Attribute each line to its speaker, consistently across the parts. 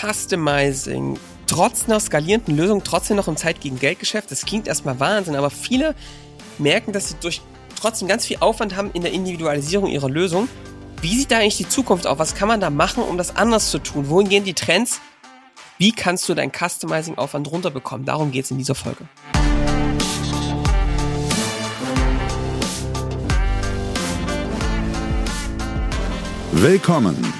Speaker 1: Customizing trotz einer skalierenden Lösung trotzdem noch im Zeit gegen Geldgeschäft? Das klingt erstmal Wahnsinn, aber viele merken, dass sie durch trotzdem ganz viel Aufwand haben in der Individualisierung ihrer Lösung. Wie sieht da eigentlich die Zukunft aus? Was kann man da machen, um das anders zu tun? Wohin gehen die Trends? Wie kannst du deinen Customizing-Aufwand runterbekommen? Darum geht es in dieser Folge.
Speaker 2: Willkommen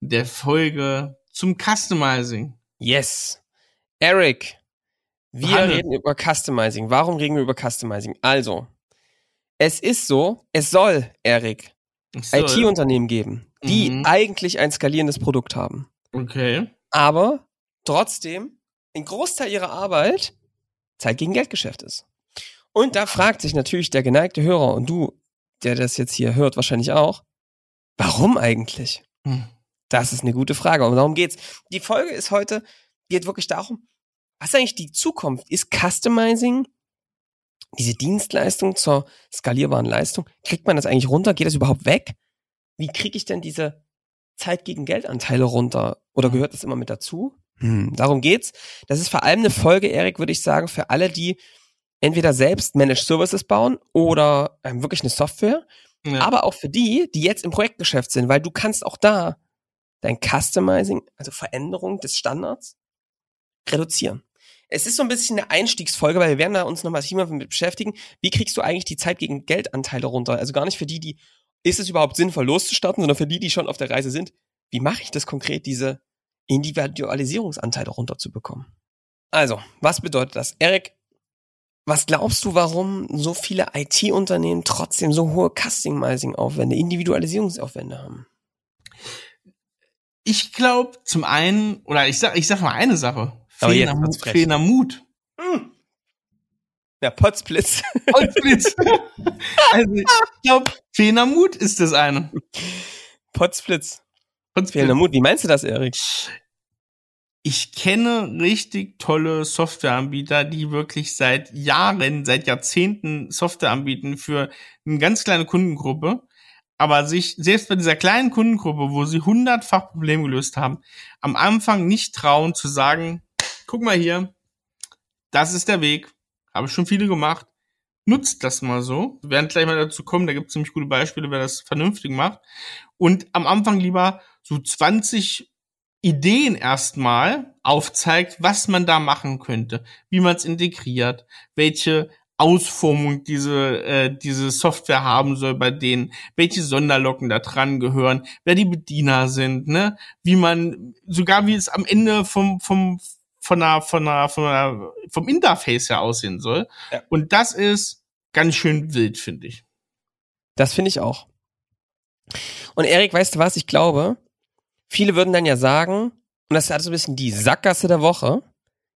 Speaker 3: der Folge zum Customizing.
Speaker 1: Yes. Eric, wir
Speaker 3: Hanne.
Speaker 1: reden über Customizing. Warum reden wir über Customizing? Also, es ist so, es soll, Eric, IT-Unternehmen geben, die
Speaker 3: Mhm.
Speaker 1: eigentlich ein skalierendes Produkt haben.
Speaker 3: Okay.
Speaker 1: aber trotzdem ein Großteil ihrer Arbeit Zeit gegen Geldgeschäft ist. Und da fragt sich natürlich der geneigte Hörer und du, der das jetzt hier hört, wahrscheinlich auch, warum eigentlich?
Speaker 3: Hm.
Speaker 1: Das ist eine gute Frage und darum geht's. Die Folge ist heute, geht wirklich darum, was ist eigentlich die Zukunft? Ist Customizing diese Dienstleistung zur skalierbaren Leistung? Kriegt man das eigentlich runter? Geht das überhaupt weg? Wie kriege ich denn diese Zeit gegen Geldanteile runter? Oder gehört das immer mit dazu? Hm, darum geht's. Das ist vor allem eine Folge, Erik, würde ich sagen, für alle, die entweder selbst Managed Services bauen oder ähm, wirklich eine Software,
Speaker 3: Ja.
Speaker 1: aber auch für die, die jetzt im Projektgeschäft sind, weil du kannst auch da dein Customizing, also Veränderung des Standards, reduzieren. Es ist so ein bisschen eine Einstiegsfolge, weil wir werden da uns nochmal mal mit beschäftigen. Wie kriegst du eigentlich die Zeit gegen Geldanteile runter? Also gar nicht für die, die, ist es überhaupt sinnvoll loszustarten, sondern für die, die schon auf der Reise sind. Wie mache ich das konkret, diese Individualisierungsanteile runterzubekommen? Also, was bedeutet das? Erik, was glaubst du, warum so viele IT-Unternehmen trotzdem so hohe Customizing-Aufwände, Individualisierungsaufwände haben?
Speaker 3: Ich glaube, zum einen, oder ich sag, ich sag mal eine Sache.
Speaker 1: Aber
Speaker 3: Fehlender, Mut, fehlender Mut.
Speaker 1: Ja, Potzblitz.
Speaker 3: Holzblitz. also, ich glaube, fehlender Mut ist das eine.
Speaker 1: Potzblitz.
Speaker 3: Holzblitz.
Speaker 1: Fehlender Mut. Wie meinst du das, Erik?
Speaker 3: Ich kenne richtig tolle Softwareanbieter, die wirklich seit Jahren, seit Jahrzehnten Software anbieten für eine ganz kleine Kundengruppe, aber sich selbst bei dieser kleinen Kundengruppe, wo sie hundertfach Probleme gelöst haben, am Anfang nicht trauen zu sagen, guck mal hier, das ist der Weg, habe schon viele gemacht, nutzt das mal so. Wir werden gleich mal dazu kommen, da gibt es ziemlich gute Beispiele, wer das vernünftig macht. Und am Anfang lieber so 20 Ideen erstmal aufzeigt, was man da machen könnte, wie man es integriert, welche Ausformung diese, äh, diese Software haben soll bei denen, welche Sonderlocken da dran gehören, wer die Bediener sind, ne, wie man, sogar wie es am Ende vom, vom, von einer, von einer, von einer, vom Interface her aussehen soll.
Speaker 1: Ja.
Speaker 3: Und das ist ganz schön wild, finde ich.
Speaker 1: Das finde ich auch. Und Erik, weißt du was? Ich glaube, viele würden dann ja sagen, und das ist also ein bisschen die Sackgasse der Woche.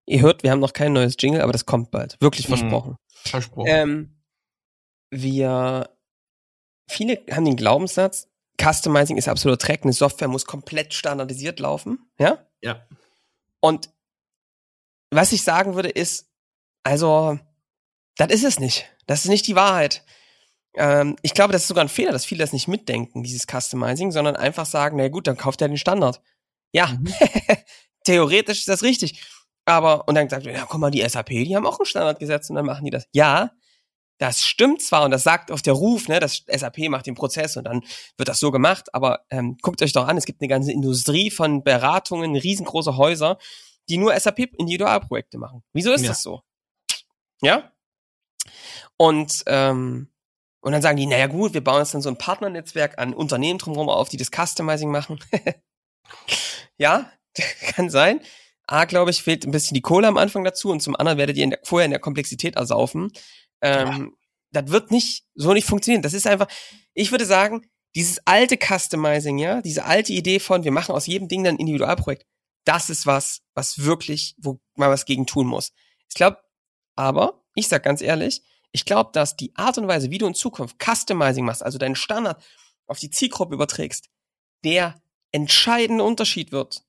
Speaker 1: Ihr hört, wir haben noch kein neues Jingle, aber das kommt bald. Wirklich
Speaker 3: Mhm.
Speaker 1: Versprochen. Ähm, wir, viele haben den Glaubenssatz, Customizing ist absoluter Dreck, eine Software muss komplett standardisiert laufen, ja?
Speaker 3: ja.
Speaker 1: Und was ich sagen würde ist, also, das ist es nicht. Das ist nicht die Wahrheit. Ähm, ich glaube, das ist sogar ein Fehler, dass viele das nicht mitdenken, dieses Customizing, sondern einfach sagen, na gut, dann kauft er den Standard. Ja,
Speaker 3: Mhm.
Speaker 1: theoretisch ist das richtig. Aber, und dann sagt, er, ja, guck mal, die SAP, die haben auch einen Standard gesetzt und dann machen die das. Ja, das stimmt zwar und das sagt auf der Ruf, ne, das SAP macht den Prozess und dann wird das so gemacht, aber ähm, guckt euch doch an, es gibt eine ganze Industrie von Beratungen, riesengroße Häuser, die nur SAP-Individualprojekte machen. Wieso ist
Speaker 3: Ja.
Speaker 1: das so? Ja? Und, ähm, und dann sagen die, naja gut, wir bauen jetzt dann so ein Partnernetzwerk an Unternehmen drumherum auf, die das Customizing machen. ja, kann sein. A, glaube ich, fehlt ein bisschen die Kohle am Anfang dazu und zum anderen werdet ihr in der, vorher in der Komplexität ersaufen. Ähm, Das wird nicht, so nicht funktionieren. Das ist einfach, ich würde sagen, dieses alte Customizing, ja, diese alte Idee von, wir machen aus jedem Ding dann ein Individualprojekt, das ist was, was wirklich, wo man was gegen tun muss. Ich glaube, aber, ich sag ganz ehrlich, ich glaube, dass die Art und Weise, wie du in Zukunft Customizing machst, also deinen Standard auf die Zielgruppe überträgst, der entscheidende Unterschied wird,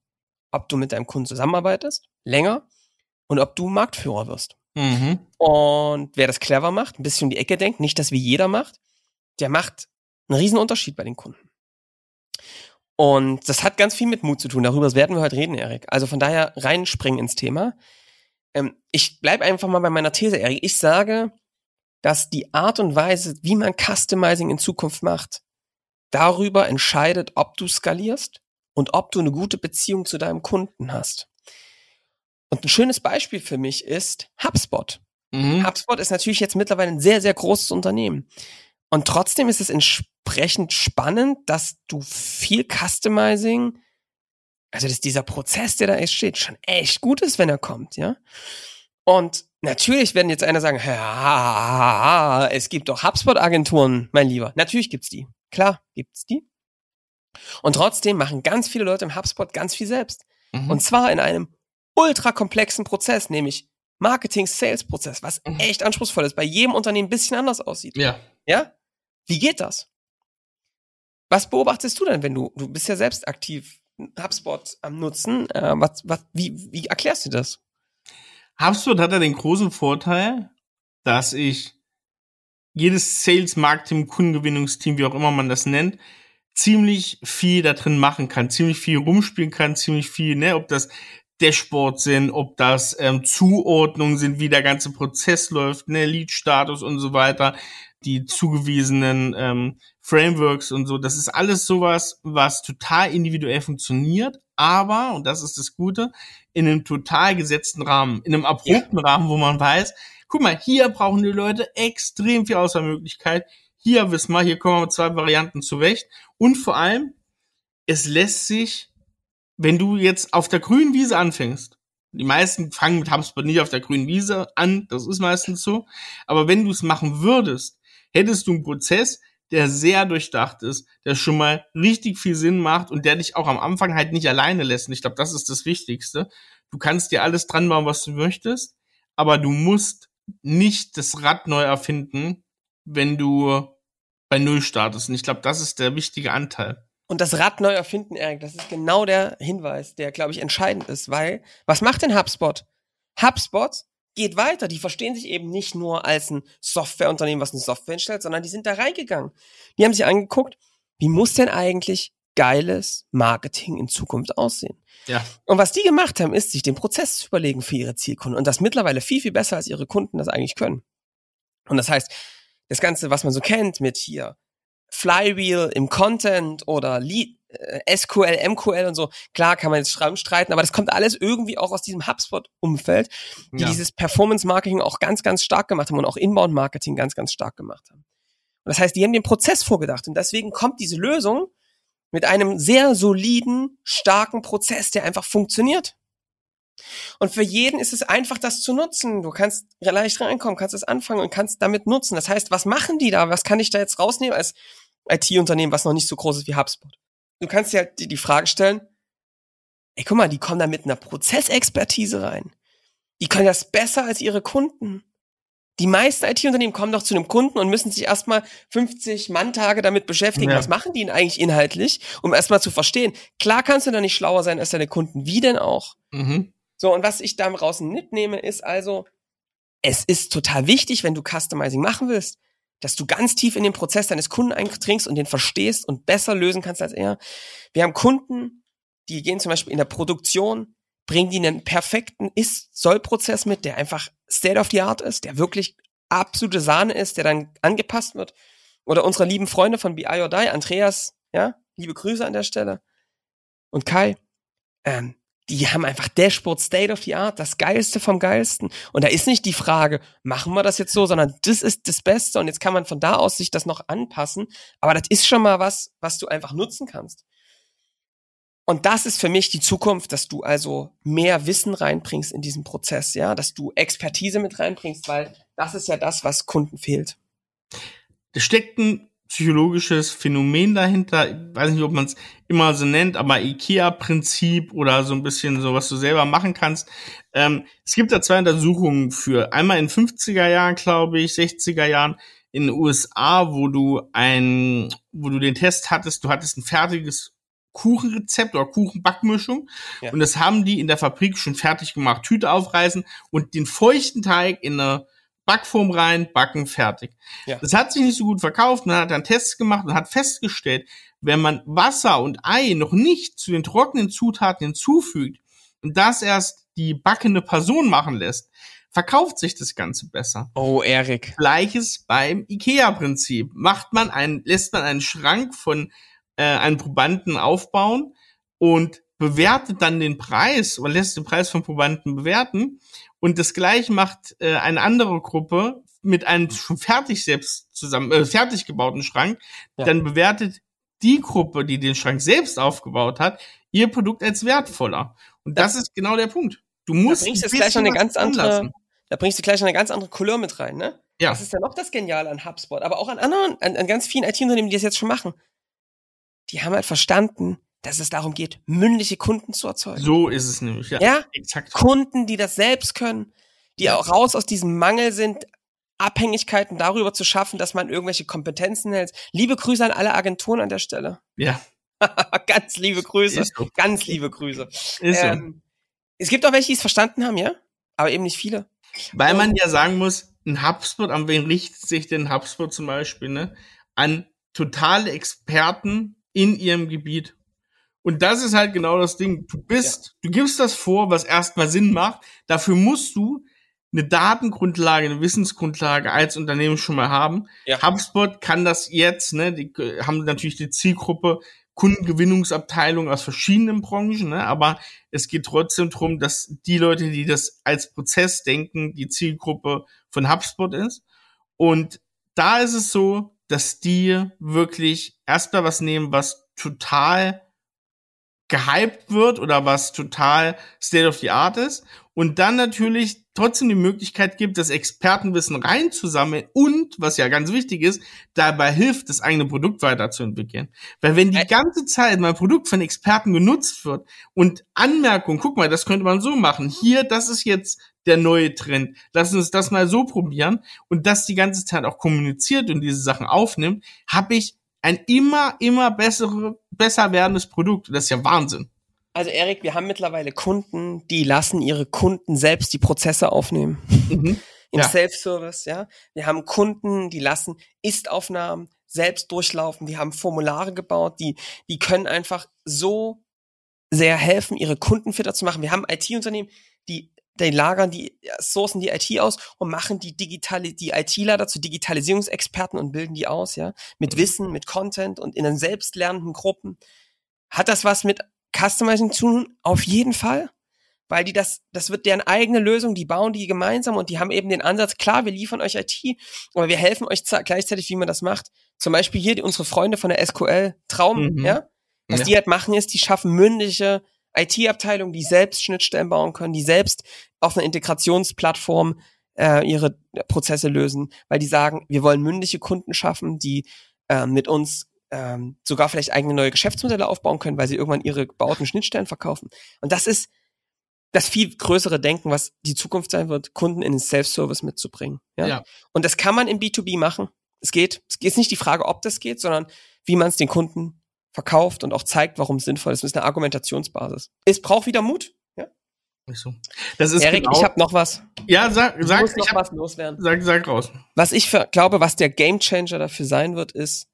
Speaker 1: ob du mit deinem Kunden zusammenarbeitest, länger, und ob du Marktführer wirst.
Speaker 3: Mhm.
Speaker 1: Und wer das clever macht, ein bisschen um die Ecke denkt, nicht das wie jeder macht, der macht einen riesen Unterschied bei den Kunden. Und das hat ganz viel mit Mut zu tun. Darüber werden wir heute reden, Erik. Also von daher reinspringen ins Thema. Ähm, ich bleib einfach mal bei meiner These, Erik. Ich sage, dass die Art und Weise, wie man Customizing in Zukunft macht, darüber entscheidet, ob du skalierst und ob du eine gute Beziehung zu deinem Kunden hast. Und ein schönes Beispiel für mich ist HubSpot.
Speaker 3: Mhm.
Speaker 1: HubSpot ist natürlich jetzt mittlerweile ein sehr, sehr großes Unternehmen. Und trotzdem ist es entsprechend spannend, dass du viel Customizing, also dass dieser Prozess, der da entsteht, schon echt gut ist, wenn er kommt, ja. Und natürlich werden jetzt einer sagen, ja, es gibt doch HubSpot-Agenturen, mein Lieber. Natürlich gibt's die. Klar, gibt's die. Und trotzdem machen ganz viele Leute im HubSpot ganz viel selbst.
Speaker 3: Mhm.
Speaker 1: Und zwar in einem ultra komplexen Prozess, nämlich Marketing-Sales-Prozess, was
Speaker 3: Mhm.
Speaker 1: echt anspruchsvoll ist, bei jedem Unternehmen ein bisschen anders aussieht.
Speaker 3: ja.
Speaker 1: Ja? Wie geht das? Was beobachtest du denn, wenn du, du bist ja selbst aktiv HubSpot am Nutzen, äh, was, was, wie, wie erklärst du das?
Speaker 3: HubSpot hat ja den großen Vorteil, dass ich jedes Sales, Marketing, Kundengewinnungsteam, wie auch immer man das nennt, ziemlich viel da drin machen kann, ziemlich viel rumspielen kann, ziemlich viel, ne, ob das Dashboards sind, ob das ähm, Zuordnungen sind, wie der ganze Prozess läuft, ne, Lead-Status und so weiter, die zugewiesenen ähm, Frameworks und so. Das ist alles sowas, was total individuell funktioniert, aber, und das ist das Gute, in einem total gesetzten Rahmen, in einem abrupten Rahmen, wo man weiß, guck mal, hier brauchen die Leute extrem viel Auswahlmöglichkeit. Hier wissen wir, hier kommen wir mit zwei Varianten zurecht. Und vor allem, es lässt sich, wenn du jetzt auf der grünen Wiese anfängst, die meisten fangen mit HubSpot nicht auf der grünen Wiese an, das ist meistens so, aber wenn du es machen würdest, hättest du einen Prozess, der sehr durchdacht ist, der schon mal richtig viel Sinn macht und der dich auch am Anfang halt nicht alleine lässt. Und ich glaube, das ist das Wichtigste. Du kannst dir alles dran bauen, was du möchtest, aber du musst nicht das Rad neu erfinden, wenn du bei Null startest. Und ich glaube, das ist der wichtige Anteil.
Speaker 1: Und das Rad neu erfinden, Erik, das ist genau der Hinweis, der, glaube ich, entscheidend ist, weil, was macht denn HubSpot? HubSpot geht weiter. Die verstehen sich eben nicht nur als ein Softwareunternehmen, was eine Software entstellt, sondern die sind da reingegangen. Die haben sich angeguckt, wie muss denn eigentlich geiles Marketing in Zukunft aussehen?
Speaker 3: Ja.
Speaker 1: Und was die gemacht haben, ist, sich den Prozess zu überlegen für ihre Zielkunden. Und das mittlerweile viel, viel besser, als ihre Kunden das eigentlich können. Und das heißt, das Ganze, was man so kennt mit hier Flywheel im Content oder Lead, äh, SQL, MQL und so, klar kann man jetzt schreiben, streiten, aber das kommt alles irgendwie auch aus diesem HubSpot-Umfeld, die
Speaker 3: Ja.
Speaker 1: dieses Performance-Marketing auch ganz, ganz stark gemacht haben und auch Inbound-Marketing ganz, ganz stark gemacht haben. Und das heißt, die haben den Prozess vorgedacht und deswegen kommt diese Lösung mit einem sehr soliden, starken Prozess, der einfach funktioniert. Und für jeden ist es einfach, das zu nutzen. Du kannst leicht reinkommen, kannst es anfangen und kannst damit nutzen. Das heißt, was machen die da? Was kann ich da jetzt rausnehmen als IT-Unternehmen, was noch nicht so groß ist wie HubSpot? Du kannst dir halt die, Frage stellen, ey, guck mal, die kommen da mit einer Prozessexpertise rein. Die können das besser als ihre Kunden. Die meisten IT-Unternehmen kommen doch zu einem Kunden und müssen sich erstmal 50 Manntage damit beschäftigen.
Speaker 3: Ja.
Speaker 1: Was machen die denn eigentlich inhaltlich, um erstmal zu verstehen? Klar kannst du da nicht schlauer sein als deine Kunden. Wie denn auch?
Speaker 3: Mhm.
Speaker 1: So, und was ich da draußen mitnehme, ist also, es ist total wichtig, wenn du Customizing machen willst, dass du ganz tief in den Prozess deines Kunden eindringst und den verstehst und besser lösen kannst als er. Wir haben Kunden, die gehen zum Beispiel in der Produktion, bringen die einen perfekten Ist-Soll-Prozess mit, der einfach State of the Art ist, der wirklich absolute Sahne ist, der dann angepasst wird. Oder unsere lieben Freunde von BI or Die, Andreas, ja, liebe Grüße an der Stelle. Und Kai, ähm, die haben einfach Dashboard State of the Art, das Geilste vom Geilsten. Und da ist nicht die Frage, machen wir das jetzt so, sondern das ist das Beste und jetzt kann man von da aus sich das noch anpassen. Aber das ist schon mal was, was du einfach nutzen kannst. Und das ist für mich die Zukunft, dass du also mehr Wissen reinbringst in diesen Prozess, ja, dass du Expertise mit reinbringst, weil das ist ja das, was Kunden fehlt.
Speaker 3: Da steckt ein psychologisches Phänomen dahinter. Ich weiß nicht, ob man es immer so nennt, aber IKEA-Prinzip oder so ein bisschen so, was du selber machen kannst. Ähm, es gibt da zwei Untersuchungen für. Einmal in 50er Jahren, glaube ich, 60er Jahren in den USA, wo du ein, wo du den Test hattest, du hattest ein fertiges Kuchenrezept oder Kuchenbackmischung. Ja. Und das haben die in der Fabrik schon fertig gemacht. Tüte aufreißen und den feuchten Teig in eine Backform rein, backen, fertig. Ja. Das hat sich nicht so gut verkauft. Man hat dann Tests gemacht und hat festgestellt, wenn man Wasser und Ei noch nicht zu den trockenen Zutaten hinzufügt und das erst die backende Person machen lässt, verkauft sich das Ganze besser.
Speaker 1: Oh, Erik.
Speaker 3: Gleiches beim IKEA-Prinzip. Macht man einen, lässt man einen Schrank von äh, einen Probanden aufbauen und bewertet dann den Preis oder lässt den Preis von Probanden bewerten. Und das gleiche macht äh, eine andere Gruppe mit einem schon fertig selbst zusammen, äh, fertig gebauten Schrank. Ja. Dann bewertet die Gruppe, die den Schrank selbst aufgebaut hat, ihr Produkt als wertvoller. Und das, das ist genau der Punkt. Du musst
Speaker 1: da bringst jetzt gleich noch eine ganz andere, da bringst du gleich noch eine ganz andere Couleur mit rein, ne? Ja. Das ist ja noch das Geniale an HubSpot, aber auch an anderen, an, an ganz vielen IT-Unternehmen, die das jetzt schon machen die haben halt verstanden, dass es darum geht, mündliche Kunden zu erzeugen.
Speaker 3: So ist es nämlich,
Speaker 1: ja. Ja, exakt. Kunden, die das selbst können, die auch raus aus diesem Mangel sind, Abhängigkeiten darüber zu schaffen, dass man irgendwelche Kompetenzen hält. Liebe Grüße an alle Agenturen an der Stelle.
Speaker 3: Ja.
Speaker 1: ganz liebe Grüße. So. Ganz liebe Grüße. Ist ähm, so. Es gibt auch welche, die es verstanden haben, ja? Aber eben nicht viele.
Speaker 3: Weil man ja sagen muss, ein HubSpot, an wen richtet sich denn HubSpot zum Beispiel, ne? An totale Experten in ihrem Gebiet. Und das ist halt genau das Ding. Du bist, ja. du gibst das vor, was erstmal Sinn macht. Dafür musst du eine Datengrundlage, eine Wissensgrundlage als Unternehmen schon mal haben. Ja. HubSpot kann das jetzt, ne, die haben natürlich die Zielgruppe Kundengewinnungsabteilung aus verschiedenen Branchen, ne, aber es geht trotzdem darum, dass die Leute, die das als Prozess denken, die Zielgruppe von HubSpot ist. Und da ist es so, dass die wirklich erstmal was nehmen, was total gehypt wird oder was total State of the Art ist und dann natürlich trotzdem die Möglichkeit gibt, das Expertenwissen reinzusammeln und, was ja ganz wichtig ist, dabei hilft, das eigene Produkt weiterzuentwickeln. Weil wenn die ganze Zeit mein Produkt von Experten genutzt wird und Anmerkungen, guck mal, das könnte man so machen, hier, das ist jetzt der neue Trend. Lass uns das mal so probieren und das die ganze Zeit auch kommuniziert und diese Sachen aufnimmt, habe ich ein immer, immer bessere, besser werdendes Produkt. Das ist ja Wahnsinn.
Speaker 1: Also Erik, wir haben mittlerweile Kunden, die lassen ihre Kunden selbst die Prozesse aufnehmen. Mhm. Im ja. Self-Service, ja. Wir haben Kunden, die lassen Ist-Aufnahmen selbst durchlaufen. Wir haben Formulare gebaut, die, die können einfach so sehr helfen, ihre Kunden fitter zu machen. Wir haben IT-Unternehmen, die die lagern die sourcen die IT aus und machen die digitale die ITler dazu Digitalisierungsexperten und bilden die aus, ja, mit mhm. Wissen, mit Content und in den selbstlernenden Gruppen. Hat das was mit Customizing zu tun? Auf jeden Fall, weil die das das wird deren eigene Lösung, die bauen die gemeinsam und die haben eben den Ansatz, klar, wir liefern euch IT, aber wir helfen euch gleichzeitig, wie man das macht. Zum Beispiel hier die, unsere Freunde von der SQL Traum, mhm. ja, was ja. die halt machen ist, die schaffen mündliche IT-Abteilungen, die selbst Schnittstellen bauen können, die selbst auf einer Integrationsplattform äh, ihre Prozesse lösen, weil die sagen, wir wollen mündliche Kunden schaffen, die äh, mit uns ähm, sogar vielleicht eigene neue Geschäftsmodelle aufbauen können, weil sie irgendwann ihre gebauten Schnittstellen verkaufen. Und das ist das viel größere Denken, was die Zukunft sein wird, Kunden in den Self-Service mitzubringen. Ja? ja? Und das kann man im B2B machen. Es geht. Es ist nicht die Frage, ob das geht, sondern wie man es den Kunden verkauft und auch zeigt, warum es sinnvoll ist. Das ist eine Argumentationsbasis. Es braucht wieder Mut. Ja.
Speaker 3: So. Das ist
Speaker 1: Erik, genau, ich habe noch was.
Speaker 3: Ja, sag, sag,
Speaker 1: ich noch hab, was loswerden.
Speaker 3: Sag, sag raus.
Speaker 1: Was ich für, glaube, was der Gamechanger dafür sein wird, ist,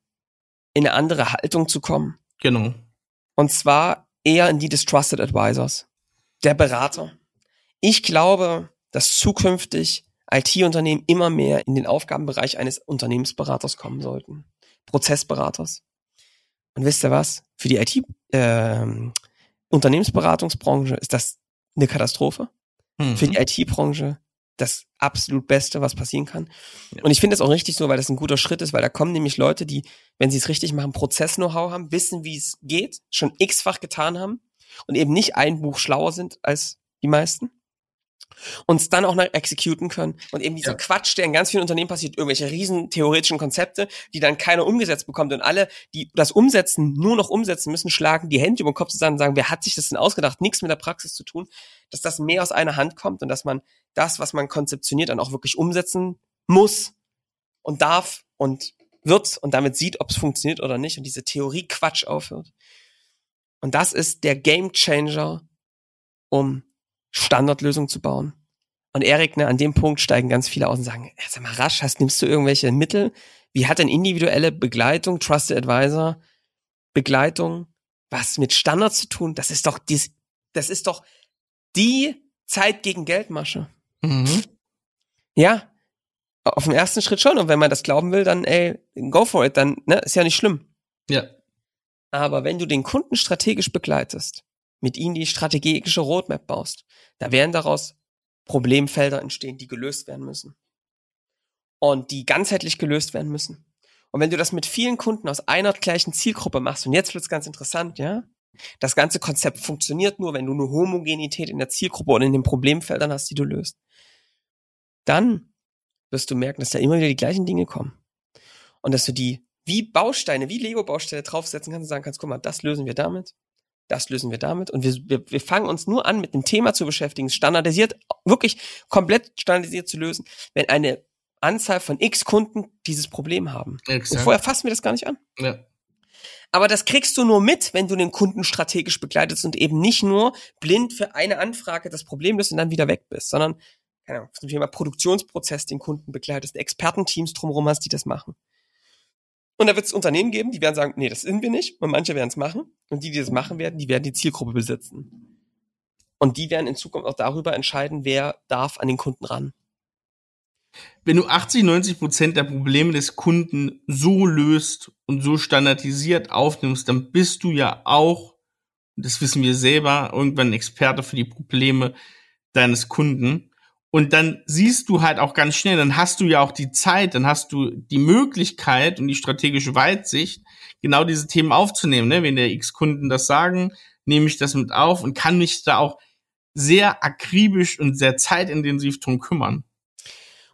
Speaker 1: in eine andere Haltung zu kommen.
Speaker 3: Genau.
Speaker 1: Und zwar eher in die des Trusted Advisors. Der Berater. Ich glaube, dass zukünftig IT-Unternehmen immer mehr in den Aufgabenbereich eines Unternehmensberaters kommen sollten. Prozessberaters. Und wisst ihr was? Für die IT, äh, Unternehmensberatungsbranche ist das eine Katastrophe. Mhm. Für die IT-Branche das absolut Beste, was passieren kann. Ja. Und ich finde es auch richtig so, weil das ein guter Schritt ist, weil da kommen nämlich Leute, die, wenn sie es richtig machen, Prozess-Know-how haben, wissen, wie es geht, schon x-fach getan haben und eben nicht ein Buch schlauer sind als die meisten. Uns dann auch noch executen können und eben dieser
Speaker 3: Ja.
Speaker 1: Quatsch, der in ganz vielen Unternehmen passiert, irgendwelche riesen theoretischen Konzepte, die dann keiner umgesetzt bekommt und alle, die das umsetzen, nur noch umsetzen müssen, schlagen die Hände über den Kopf zusammen und sagen, wer hat sich das denn ausgedacht? Nichts mit der Praxis zu tun, dass das mehr aus einer Hand kommt und dass man das, was man konzeptioniert, dann auch wirklich umsetzen muss und darf und wird und damit sieht, ob es funktioniert oder nicht und diese Theorie Quatsch aufhört. Und das ist der Game Changer, um Standardlösungen zu bauen. Und Erik, ne, an dem Punkt steigen ganz viele aus und sagen, sag mal, rasch, hast, nimmst du irgendwelche Mittel? Wie hat denn individuelle Begleitung, Trusted Advisor, Begleitung, was mit Standards zu tun? Das ist doch dies, das ist doch die Zeit gegen Geldmasche.
Speaker 3: Mhm.
Speaker 1: Ja, auf dem ersten Schritt schon. Und wenn man das glauben will, dann, ey, go for it, dann, ne, ist ja nicht schlimm.
Speaker 3: Ja.
Speaker 1: Aber wenn du den Kunden strategisch begleitest, mit ihnen die strategische Roadmap baust, da werden daraus Problemfelder entstehen, die gelöst werden müssen. Und die ganzheitlich gelöst werden müssen. Und wenn du das mit vielen Kunden aus einer gleichen Zielgruppe machst, und jetzt wird's ganz interessant, ja? Das ganze Konzept funktioniert nur, wenn du eine Homogenität in der Zielgruppe oder in den Problemfeldern hast, die du löst. Dann wirst du merken, dass da immer wieder die gleichen Dinge kommen. Und dass du die wie Bausteine, wie Lego-Bausteine draufsetzen kannst und sagen kannst, guck mal, das lösen wir damit, das lösen wir damit. Und wir, wir, wir fangen uns nur an, mit dem Thema zu beschäftigen, standardisiert, wirklich komplett standardisiert zu lösen, wenn eine Anzahl von x Kunden dieses Problem haben. Und
Speaker 3: Exakt.
Speaker 1: vorher fassen wir das gar nicht an.
Speaker 3: Ja.
Speaker 1: Aber das kriegst du nur mit, wenn du den Kunden strategisch begleitest und eben nicht nur blind für eine Anfrage das Problem löst und dann wieder weg bist, sondern keine Ahnung, zum Thema Produktionsprozess den Kunden begleitest, Expertenteams drumherum hast, die das machen. Und da wird es Unternehmen geben, die werden sagen, nee, das sind wir nicht. Und manche werden es machen. Und die, die das machen werden, die werden die Zielgruppe besitzen. Und die werden in Zukunft auch darüber entscheiden, wer darf an den Kunden ran.
Speaker 3: Wenn du 80, 90 Prozent der Probleme des Kunden so löst und so standardisiert aufnimmst, dann bist du ja auch, das wissen wir selber, irgendwann Experte für die Probleme deines Kunden. Und dann siehst du halt auch ganz schnell, dann hast du ja auch die Zeit, dann hast du die Möglichkeit und die strategische Weitsicht, genau diese Themen aufzunehmen. Ne? Wenn der X-Kunden das sagen, nehme ich das mit auf und kann mich da auch sehr akribisch und sehr zeitintensiv drum kümmern.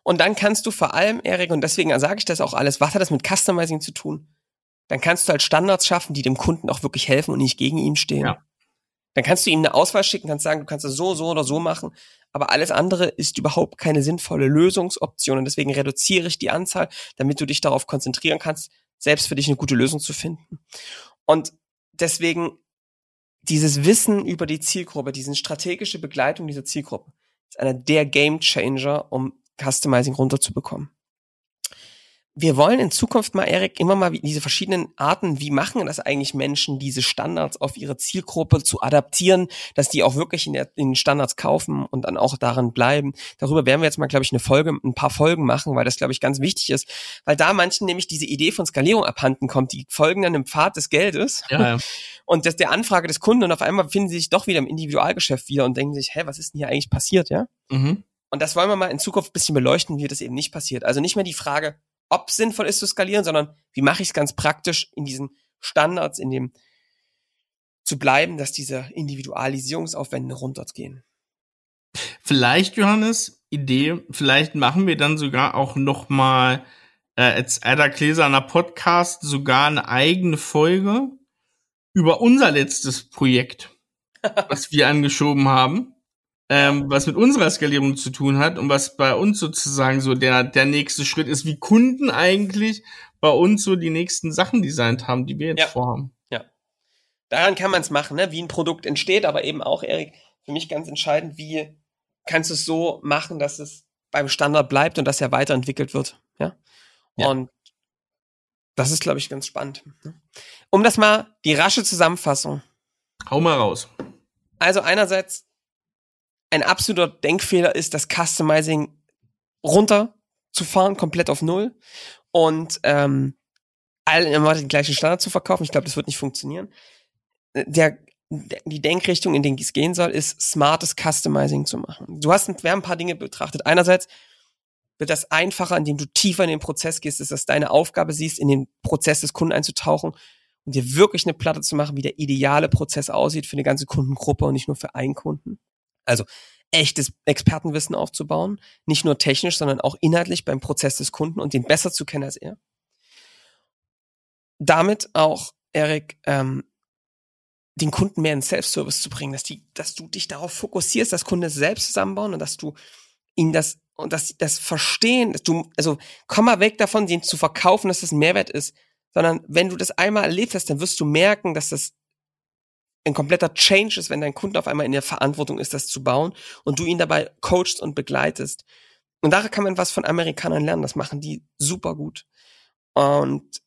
Speaker 1: Und dann kannst du vor allem, Erik, und deswegen sage ich das auch alles, was hat das mit Customizing zu tun? Dann kannst du halt Standards schaffen, die dem Kunden auch wirklich helfen und nicht gegen ihn stehen.
Speaker 3: Ja.
Speaker 1: Dann kannst du ihm eine Auswahl schicken, kannst sagen, du kannst es so, so oder so machen. Aber alles andere ist überhaupt keine sinnvolle Lösungsoption. Und deswegen reduziere ich die Anzahl, damit du dich darauf konzentrieren kannst, selbst für dich eine gute Lösung zu finden. Und deswegen dieses Wissen über die Zielgruppe, diese strategische Begleitung dieser Zielgruppe, ist einer der Game Changer, um Customizing runterzubekommen. Wir wollen in Zukunft mal, Erik, immer mal diese verschiedenen Arten, wie machen das eigentlich Menschen, diese Standards auf ihre Zielgruppe zu adaptieren, dass die auch wirklich in, der, in den Standards kaufen und dann auch daran bleiben. Darüber werden wir jetzt mal, glaube ich, eine Folge, ein paar Folgen machen, weil das, glaube ich, ganz wichtig ist, weil da manchen nämlich diese Idee von Skalierung abhanden kommt. Die folgen dann im Pfad des Geldes
Speaker 3: Ja, ja.
Speaker 1: und das der Anfrage des Kunden und auf einmal finden sie sich doch wieder im Individualgeschäft wieder und denken sich, hä, was ist denn hier eigentlich passiert, ja?
Speaker 3: Mhm.
Speaker 1: Und das wollen wir mal in Zukunft ein bisschen beleuchten, wie das eben nicht passiert. Also nicht mehr die Frage, ob es sinnvoll ist zu skalieren, sondern wie mache ich es ganz praktisch in diesen Standards, in dem zu bleiben, dass diese Individualisierungsaufwände runtergehen.
Speaker 3: Vielleicht, Johannes, Idee, vielleicht machen wir dann sogar auch noch mal äh, als Ada Gläserner Podcast sogar eine eigene Folge über unser letztes Projekt, was wir angeschoben haben, ähm, was mit unserer Skalierung zu tun hat und was bei uns sozusagen so der, der nächste Schritt ist, wie Kunden eigentlich bei uns so die nächsten Sachen designt haben, die wir jetzt
Speaker 1: Ja.
Speaker 3: vorhaben.
Speaker 1: Daran kann man es machen, ne? wie ein Produkt entsteht, aber eben auch, Erik, für mich ganz entscheidend, wie kannst du es so machen, dass es beim Standard bleibt und dass er weiterentwickelt wird. Ja.
Speaker 3: Ja.
Speaker 1: Und das ist, glaube ich, ganz spannend. ne? Um das mal die rasche Zusammenfassung.
Speaker 3: Hau mal raus.
Speaker 1: Also einerseits ein absoluter Denkfehler ist, das Customizing runterzufahren, komplett auf Null und ähm, allen immer den gleichen Standard zu verkaufen. Ich glaube, das wird nicht funktionieren. Der, die Denkrichtung, in die es gehen soll, ist smartes Customizing zu machen. Du hast, wir haben ein paar Dinge betrachtet. Einerseits wird das einfacher, indem du tiefer in den Prozess gehst, ist das deine Aufgabe siehst, in den Prozess des Kunden einzutauchen und dir wirklich eine Platte zu machen, wie der ideale Prozess aussieht für eine ganze Kundengruppe und nicht nur für einen Kunden. Also echtes Expertenwissen aufzubauen. Nicht nur technisch, sondern auch inhaltlich beim Prozess des Kunden und den besser zu kennen als er. Damit auch, Erik, ähm, den Kunden mehr in Self-Service zu bringen, dass die, dass du dich darauf fokussierst, dass Kunden selbst zusammenbauen und dass du ihnen das und dass das verstehen, dass du, also komm mal weg davon, den zu verkaufen, dass das ein Mehrwert ist, sondern wenn du das einmal erlebt hast, dann wirst du merken, dass das ein kompletter Change ist, wenn dein Kunde auf einmal in der Verantwortung ist, das zu bauen und du ihn dabei coachst und begleitest. Und daran kann man was von Amerikanern lernen. Das machen die super gut. Und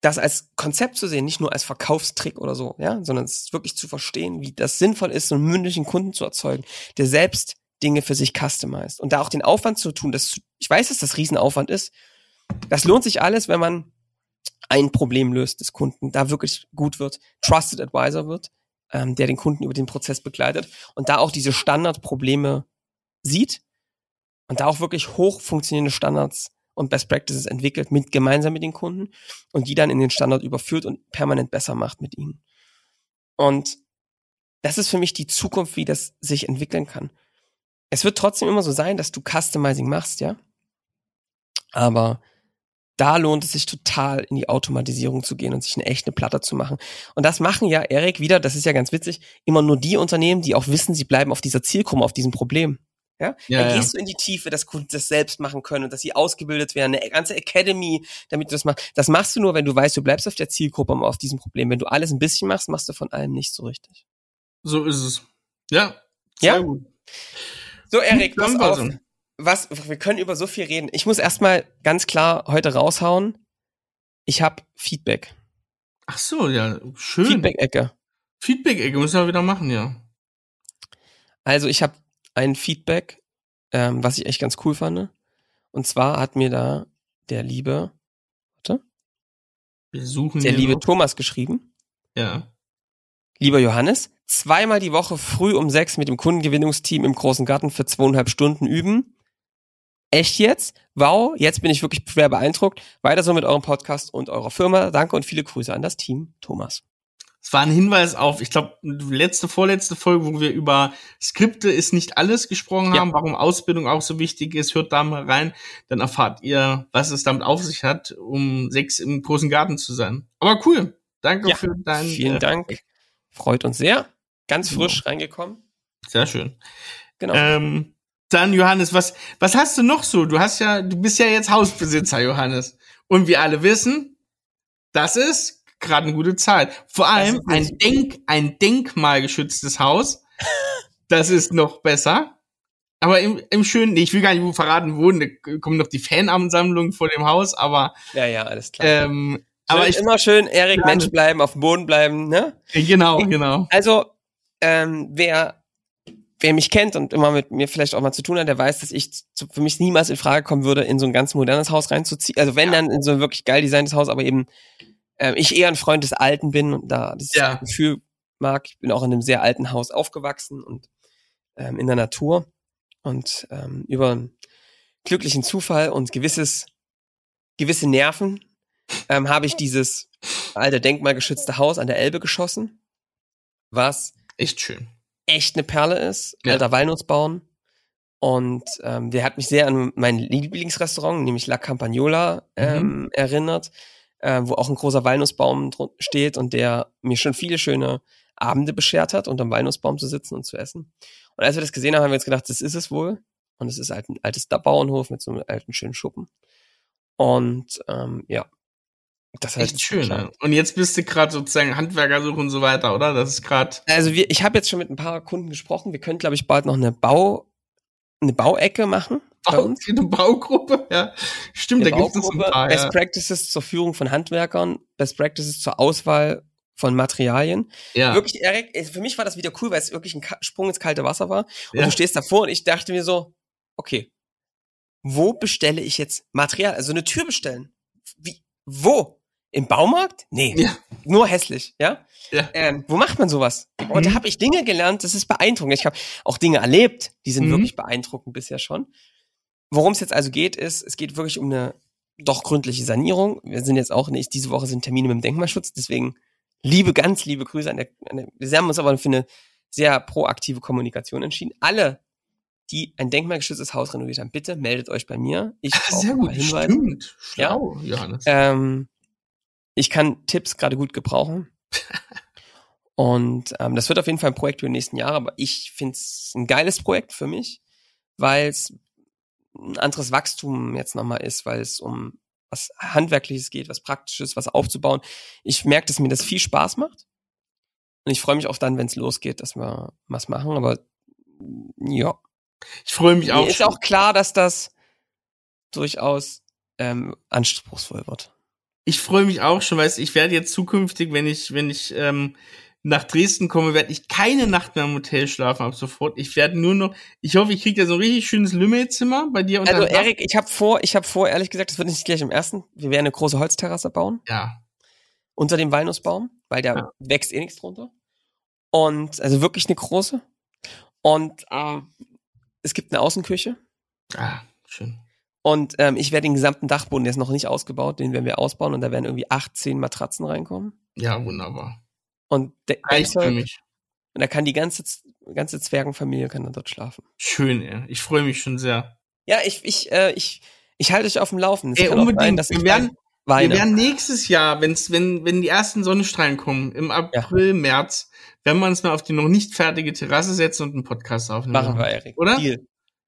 Speaker 1: das als Konzept zu sehen, nicht nur als Verkaufstrick oder so, ja, sondern es wirklich zu verstehen, wie das sinnvoll ist, so einen mündlichen Kunden zu erzeugen, der selbst Dinge für sich customized. Und da auch den Aufwand zu tun, das, ich weiß, dass das Riesenaufwand ist. Das lohnt sich alles, wenn man ein Problem löst des Kunden, da wirklich gut wird, Trusted Advisor wird, ähm, der den Kunden über den Prozess begleitet und da auch diese Standardprobleme sieht und da auch wirklich hoch funktionierende Standards und Best Practices entwickelt, mit, gemeinsam mit den Kunden und die dann in den Standard überführt und permanent besser macht mit ihnen. Und das ist für mich die Zukunft, wie das sich entwickeln kann. Es wird trotzdem immer so sein, dass du Customizing machst, ja. Aber da lohnt es sich total in die Automatisierung zu gehen und sich eine echte Platte zu machen. Und das machen ja, Erik, wieder, das ist ja ganz witzig, immer nur die Unternehmen, die auch wissen, sie bleiben auf dieser Zielgruppe, auf diesem Problem. Ja, ja dann gehst ja. du in die Tiefe, dass Kunden das selbst machen können und dass sie ausgebildet werden, eine ganze Academy, damit du das machst. Das machst du nur, wenn du weißt, du bleibst auf der Zielgruppe auf diesem Problem. Wenn du alles ein bisschen machst, machst du von allem nicht so richtig.
Speaker 3: So ist es. Ja.
Speaker 1: Sehr ja. gut. So, Erik, pass auf was, wir können über so viel reden. Ich muss erstmal ganz klar heute raushauen. Ich habe Feedback.
Speaker 3: Ach so, ja, schön.
Speaker 1: Feedback-Ecke.
Speaker 3: Feedback-Ecke müssen wir wieder machen, ja.
Speaker 1: Also ich habe ein Feedback, ähm, was ich echt ganz cool fand. Und zwar hat mir da der liebe, warte,
Speaker 3: wir suchen
Speaker 1: der liebe noch. Thomas geschrieben.
Speaker 3: Ja.
Speaker 1: Lieber Johannes, zweimal die Woche früh um sechs mit dem Kundengewinnungsteam im großen Garten für zweieinhalb Stunden üben echt jetzt? Wow, jetzt bin ich wirklich schwer beeindruckt. Weiter so mit eurem Podcast und eurer Firma. Danke und viele Grüße an das Team. Thomas.
Speaker 3: Es war ein Hinweis auf, ich glaube, letzte, vorletzte Folge, wo wir über Skripte ist nicht alles gesprochen ja. haben, warum Ausbildung auch so wichtig ist. Hört da mal rein, dann erfahrt ihr, was es damit auf sich hat, um sechs im großen Garten zu sein. Aber cool. Danke ja, für deinen.
Speaker 1: Vielen äh, Dank. Freut uns sehr. Ganz frisch genau. reingekommen.
Speaker 3: Sehr schön. Genau. Ähm, dann, Johannes, was, was hast du noch so? Du hast ja, du bist ja jetzt Hausbesitzer, Johannes. Und wir alle wissen, das ist gerade eine gute Zeit. Vor allem ein Denk, ein denkmalgeschütztes Haus. Das ist noch besser. Aber im, im schönen, ich will gar nicht verraten, wo, da kommen noch die Fanansammlungen vor dem Haus, aber.
Speaker 1: Ja, ja, alles klar. Ähm, aber ich immer schön, Erik, Mensch bleiben, auf dem Boden bleiben, ne?
Speaker 3: Genau, genau.
Speaker 1: Also, ähm, wer wer mich kennt und immer mit mir vielleicht auch mal zu tun hat, der weiß, dass ich zu, für mich niemals in Frage kommen würde, in so ein ganz modernes Haus reinzuziehen. Also wenn ja. dann in so ein wirklich geil designtes Haus, aber eben äh, ich eher ein Freund des Alten bin und da dieses ja. Gefühl mag. Ich bin auch in einem sehr alten Haus aufgewachsen und ähm, in der Natur und ähm, über einen glücklichen Zufall und gewisses gewisse Nerven ähm, habe ich dieses alte denkmalgeschützte Haus an der Elbe geschossen, was
Speaker 3: echt schön
Speaker 1: echt eine Perle ist, ja. alter Walnussbaum. Und ähm, der hat mich sehr an mein Lieblingsrestaurant, nämlich La Campagnola, ähm, mhm. erinnert, äh, wo auch ein großer Walnussbaum steht und der mir schon viele schöne Abende beschert hat, unter dem Walnussbaum zu sitzen und zu essen. Und als wir das gesehen haben, haben wir uns gedacht, das ist es wohl. Und es ist halt ein altes Bauernhof mit so einem alten schönen Schuppen. Und ähm, ja,
Speaker 3: das heißt Echt schön. Ne? Und jetzt bist du gerade sozusagen Handwerkersuche und so weiter, oder? Das ist gerade.
Speaker 1: Also wir, ich habe jetzt schon mit ein paar Kunden gesprochen. Wir können, glaube ich, bald noch eine Bau, eine Bauecke machen.
Speaker 3: Bau, eine Baugruppe, ja. Stimmt,
Speaker 1: eine da gibt es ein paar. Best ja. Practices zur Führung von Handwerkern, Best Practices zur Auswahl von Materialien. Ja. Wirklich, Erik, für mich war das wieder cool, weil es wirklich ein Sprung ins kalte Wasser war. Und ja. du stehst davor und ich dachte mir so, okay, wo bestelle ich jetzt Material? Also eine Tür bestellen. Wie, wo? Im Baumarkt? Nee. Ja. Nur hässlich, ja? ja. Ähm, wo macht man sowas? Mhm. Und da habe ich Dinge gelernt, das ist beeindruckend. Ich habe auch Dinge erlebt, die sind mhm. wirklich beeindruckend bisher schon. Worum es jetzt also geht, ist, es geht wirklich um eine doch gründliche Sanierung. Wir sind jetzt auch nicht, diese Woche sind Termine mit dem Denkmalschutz, deswegen liebe, ganz liebe Grüße an der, an der wir haben uns aber für eine sehr proaktive Kommunikation entschieden. Alle, die ein denkmalgeschütztes Haus renoviert haben, bitte meldet euch bei mir. Ich
Speaker 3: sehr
Speaker 1: ein
Speaker 3: gut,
Speaker 1: Hinweise.
Speaker 3: stimmt. Schlau, Johannes.
Speaker 1: Ähm, ich kann Tipps gerade gut gebrauchen. Und ähm, das wird auf jeden Fall ein Projekt für die nächsten Jahre, aber ich finde es ein geiles Projekt für mich, weil es ein anderes Wachstum jetzt nochmal ist, weil es um was Handwerkliches geht, was Praktisches, was aufzubauen. Ich merke, dass mir das viel Spaß macht. Und ich freue mich auch dann, wenn es losgeht, dass wir was machen. Aber ja,
Speaker 3: Ich freue mich auch.
Speaker 1: mir ist
Speaker 3: schon.
Speaker 1: auch klar, dass das durchaus ähm, anspruchsvoll wird.
Speaker 3: Ich freue mich auch schon, weil ich werde jetzt zukünftig, wenn ich, wenn ich ähm, nach Dresden komme, werde ich keine Nacht mehr im Hotel schlafen ab sofort. Ich werde nur noch, ich hoffe, ich kriege da so ein richtig schönes Lümmelzimmer bei dir
Speaker 1: Also. Erik, ich habe vor, ich habe vor, ehrlich gesagt, das wird nicht gleich im ersten. Wir werden eine große Holzterrasse bauen
Speaker 3: Ja,
Speaker 1: unter dem Walnussbaum, weil der
Speaker 3: Ja.
Speaker 1: wächst eh nichts drunter. Und also wirklich eine große. Und ähm, es gibt eine Außenküche.
Speaker 3: ah, schön.
Speaker 1: Und ähm, ich werde den gesamten Dachboden, der ist noch nicht ausgebaut, den werden wir ausbauen und da werden irgendwie acht, zehn Matratzen reinkommen.
Speaker 3: Ja, wunderbar.
Speaker 1: Und, der,
Speaker 3: Reicht für mich.
Speaker 1: und da kann die ganze, ganze Zwergenfamilie kann dann dort schlafen.
Speaker 3: Schön, ey. Ich freue mich schon sehr.
Speaker 1: Ja, ich, ich, äh, ich, ich halte euch auf dem Laufen.
Speaker 3: Ey, unbedingt.
Speaker 1: sein, dass
Speaker 3: Wir werden-
Speaker 1: weine.
Speaker 3: Wir werden nächstes Jahr, wenn's, wenn, wenn die ersten Sonnenstrahlen kommen, im April, März, werden wir uns mal auf die noch nicht fertige Terrasse setzen und einen Podcast aufnehmen.
Speaker 1: Machen wir, Erik.
Speaker 3: Oder?
Speaker 1: Deal.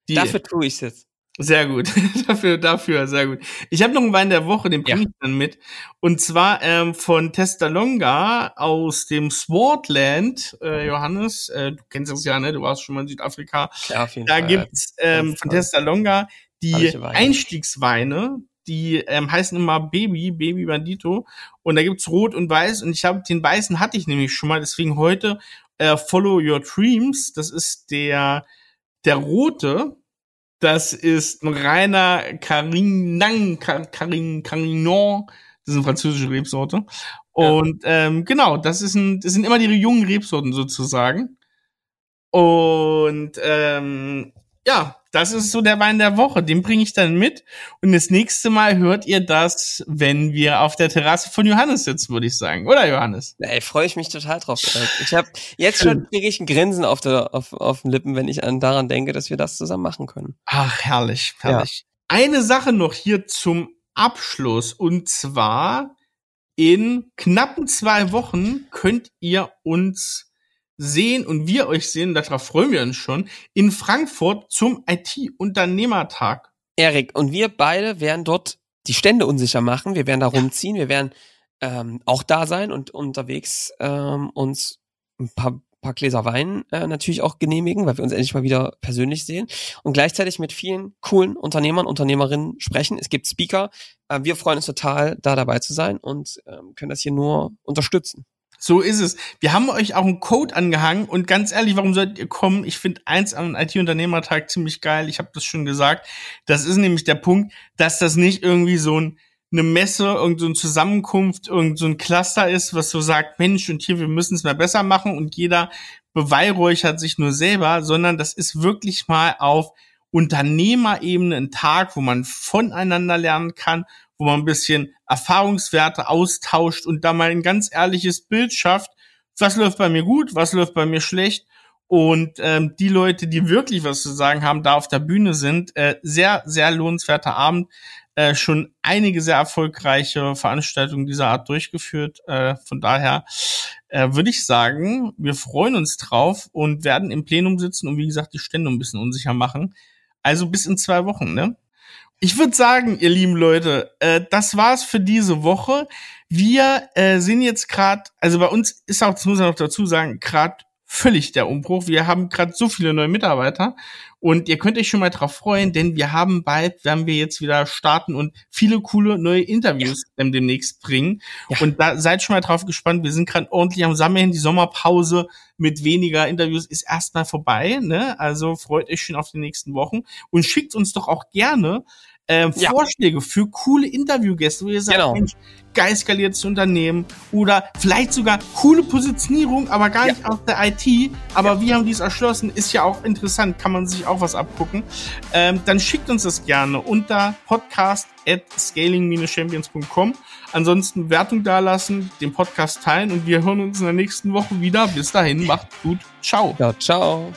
Speaker 3: Deal.
Speaker 1: Dafür tue ich es jetzt.
Speaker 3: Sehr gut. dafür, dafür, sehr gut. Ich habe noch einen Wein der Woche, den bringe
Speaker 1: Ja.
Speaker 3: ich dann mit. Und zwar ähm, von Testalonga aus dem Swartland, äh, Johannes. Äh, du kennst das ja, ne? Du warst schon mal in Südafrika.
Speaker 1: Ja, auf jeden
Speaker 3: Da
Speaker 1: Fall.
Speaker 3: gibt's ähm, von. Testalonga die. Einstiegsweine, die ähm, heißen immer Baby, Baby Bandito. Und da gibt's Rot und Weiß. Und ich habe den Weißen hatte ich nämlich schon mal. Deswegen heute äh, Follow Your Dreams. Das ist der der rote. Das ist ein reiner Carignan, Car- Carin, Carignan. Das ist eine französische Rebsorte. Und ähm, genau, das ist ein, das sind immer die jungen Rebsorten sozusagen. Und ähm, ja, das ist so der Wein der Woche. Den bringe ich dann mit. Und das nächste Mal hört ihr das, wenn wir auf der Terrasse von Johannes sitzen, würde ich sagen. Oder Johannes?
Speaker 1: Ey, freue ich mich total drauf. Ich habe jetzt schon kriege ich ein Grinsen auf der auf, auf den Lippen, wenn ich an daran denke, dass wir das zusammen machen können.
Speaker 3: Ach, herrlich, herrlich. Eine Sache noch hier zum Abschluss. Und zwar in knappen zwei Wochen könnt ihr uns sehen und wir euch sehen, darauf freuen wir uns schon, in Frankfurt zum IT-Unternehmertag.
Speaker 1: Erik und wir beide werden dort die Stände unsicher machen. Wir werden da rumziehen. Wir werden ähm, auch da sein und unterwegs ähm, uns ein paar, paar Gläser Wein äh, natürlich auch genehmigen, weil wir uns endlich mal wieder persönlich sehen und gleichzeitig mit vielen coolen Unternehmern, Unternehmerinnen sprechen. Es gibt Speaker. Äh, wir freuen uns total, da dabei zu sein und ähm, können das hier nur unterstützen.
Speaker 3: So ist es. Wir haben euch auch einen Code angehangen und ganz ehrlich, warum solltet ihr kommen? Ich finde eins am IT-Unternehmertag ziemlich geil. Ich habe das schon gesagt. Das ist nämlich der Punkt, dass das nicht irgendwie so ein, eine Messe, irgendeine Zusammenkunft, irgendein Cluster ist, was so sagt, Mensch, und hier, wir müssen es mal besser machen und jeder beweihräuchert sich nur selber, sondern das ist wirklich mal auf Unternehmerebene ein Tag, wo man voneinander lernen kann, wo man ein bisschen Erfahrungswerte austauscht und da mal ein ganz ehrliches Bild schafft, was läuft bei mir gut, was läuft bei mir schlecht. Und ähm, die Leute, die wirklich was zu sagen haben, da auf der Bühne sind, äh, sehr, sehr lohnenswerter Abend. Äh, schon einige sehr erfolgreiche Veranstaltungen dieser Art durchgeführt. Äh, von daher äh, würde ich sagen, wir freuen uns drauf und werden im Plenum sitzen und wie gesagt die Stände ein bisschen unsicher machen. Also bis in zwei Wochen, ne? Ich würde sagen, ihr lieben Leute, äh, das war's für diese Woche. Wir äh, sind jetzt gerade, also bei uns ist auch, das muss man noch dazu sagen, gerade völlig der Umbruch. Wir haben gerade so viele neue Mitarbeiter und ihr könnt euch schon mal drauf freuen, denn wir haben bald, werden wir jetzt wieder starten und viele coole neue Interviews ähm, demnächst bringen.
Speaker 1: Ja.
Speaker 3: Und da seid schon mal drauf gespannt. Wir sind gerade ordentlich am Sammeln. Die Sommerpause mit weniger Interviews ist erstmal vorbei. Ne? Also freut euch schon auf die nächsten Wochen und schickt uns doch auch gerne ähm,
Speaker 1: Ja.
Speaker 3: Vorschläge für coole Interviewgäste, wo ihr sagt,
Speaker 1: Genau.
Speaker 3: Mensch, geil skaliertes Unternehmen oder vielleicht sogar coole Positionierung, aber gar
Speaker 1: Ja.
Speaker 3: nicht aus der IT, aber wir haben dies erschlossen, ist ja auch interessant, kann man sich auch was abgucken. Ähm, dann schickt uns das gerne unter podcast at scaling-champions.com. Ansonsten Wertung dalassen, den Podcast teilen und wir hören uns in der nächsten Woche wieder. Bis dahin, macht gut. Ciao.
Speaker 1: Ja, ciao.